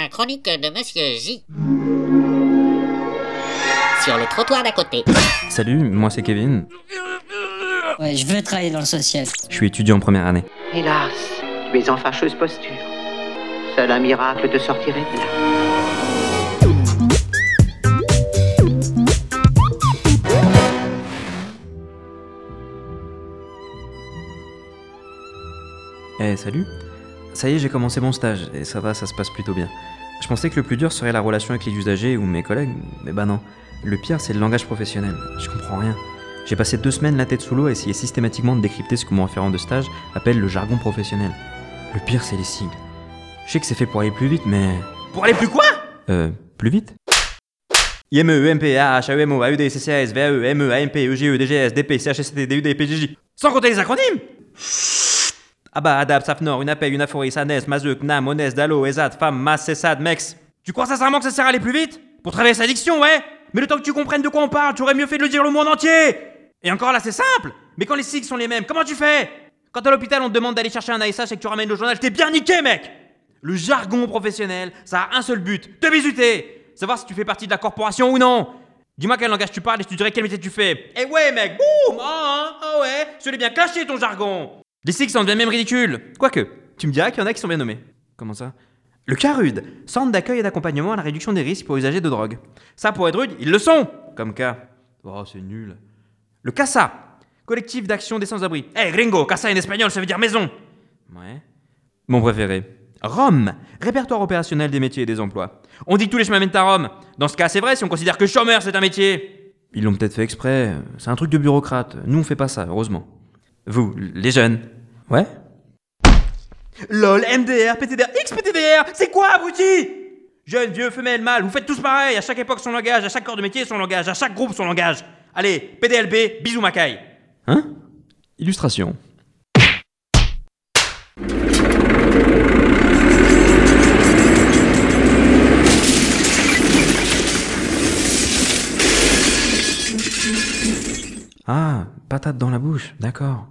La chronique de Monsieur J. Sur le trottoir d'à côté. Salut, moi c'est Kevin. Ouais, je veux travailler dans le social. Je suis étudiant en première année. Hélas, tu es en fâcheuse posture. Seul un miracle te sortirait de là. Eh, salut. Ça y est, j'ai commencé mon stage, et ça va, ça se passe plutôt bien. Je pensais que le plus dur serait la relation avec les usagers ou mes collègues, mais bah non. Le pire, c'est le langage professionnel. Je comprends rien. J'ai passé deux semaines la tête sous l'eau à essayer systématiquement de décrypter ce que mon référent de stage appelle le jargon professionnel. Le pire, c'est les sigles. Je sais que c'est fait pour aller plus vite, mais. Pour aller plus quoi? Euh, plus vite? IME, EMP, AH, AEMO, AUD, CCAS, VAE, ME, AMP, EGE, DGS, DP, CHSCT, DUD, PJJ. Sans compter les acronymes? ABA, ADAP, SAFNOR, UNAPE, UNAFORIS, ANES, MAZEUC, NAM, ONES, DALO, ESAT, FAM, MAS, CESAD, MEX. Tu crois sincèrement que ça sert à aller plus vite? Pour travailler sa addiction, ouais. Mais le temps que tu comprennes de quoi on parle, tu aurais mieux fait de le dire le monde entier. Et encore là, c'est simple. Mais quand les sigles sont les mêmes, comment tu fais? Quand à l'hôpital, on te demande d'aller chercher un ASH et que tu ramènes le journal, t'es bien niqué, mec. Le jargon professionnel, ça a un seul but, te bisuter. Savoir si tu fais partie de la corporation ou non. Dis-moi quel langage tu parles et je te dirai quel métier tu fais. Eh ouais, mec, boum. Ah, ah, ah ouais, je l'ai bien caché ton jargon Les sigles, ça en devient même ridicule. Quoique, tu me diras qu'il y en a qui sont bien nommés. Comment ça? Le CARUD, Centre d'accueil et d'accompagnement à la réduction des risques pour usagers de drogue. Ça, pour être rude, ils le sont Comme cas. Oh, c'est nul. Le CASA, Collectif d'action des sans-abri. Eh, gringo, CASA en espagnol, ça veut dire maison Ouais. Mon préféré. Rome, répertoire opérationnel des métiers et des emplois. On dit que tous les chemins mènent à Rome. Dans ce cas, c'est vrai si on considère que chômeur, c'est un métier. Ils l'ont peut-être fait exprès. C'est un truc de bureaucrate. Nous, on fait pas ça, heureusement. Vous, les jeunes. Ouais LOL, MDR, PTDR, XPTDR, c'est quoi, abruti? Jeunes, vieux, femelles, mâles, vous faites tous pareil, à chaque époque son langage, à chaque corps de métier son langage, à chaque groupe son langage. Allez, PDLB, bisous Macaille. Hein? Illustration. Ah, patate dans la bouche, d'accord.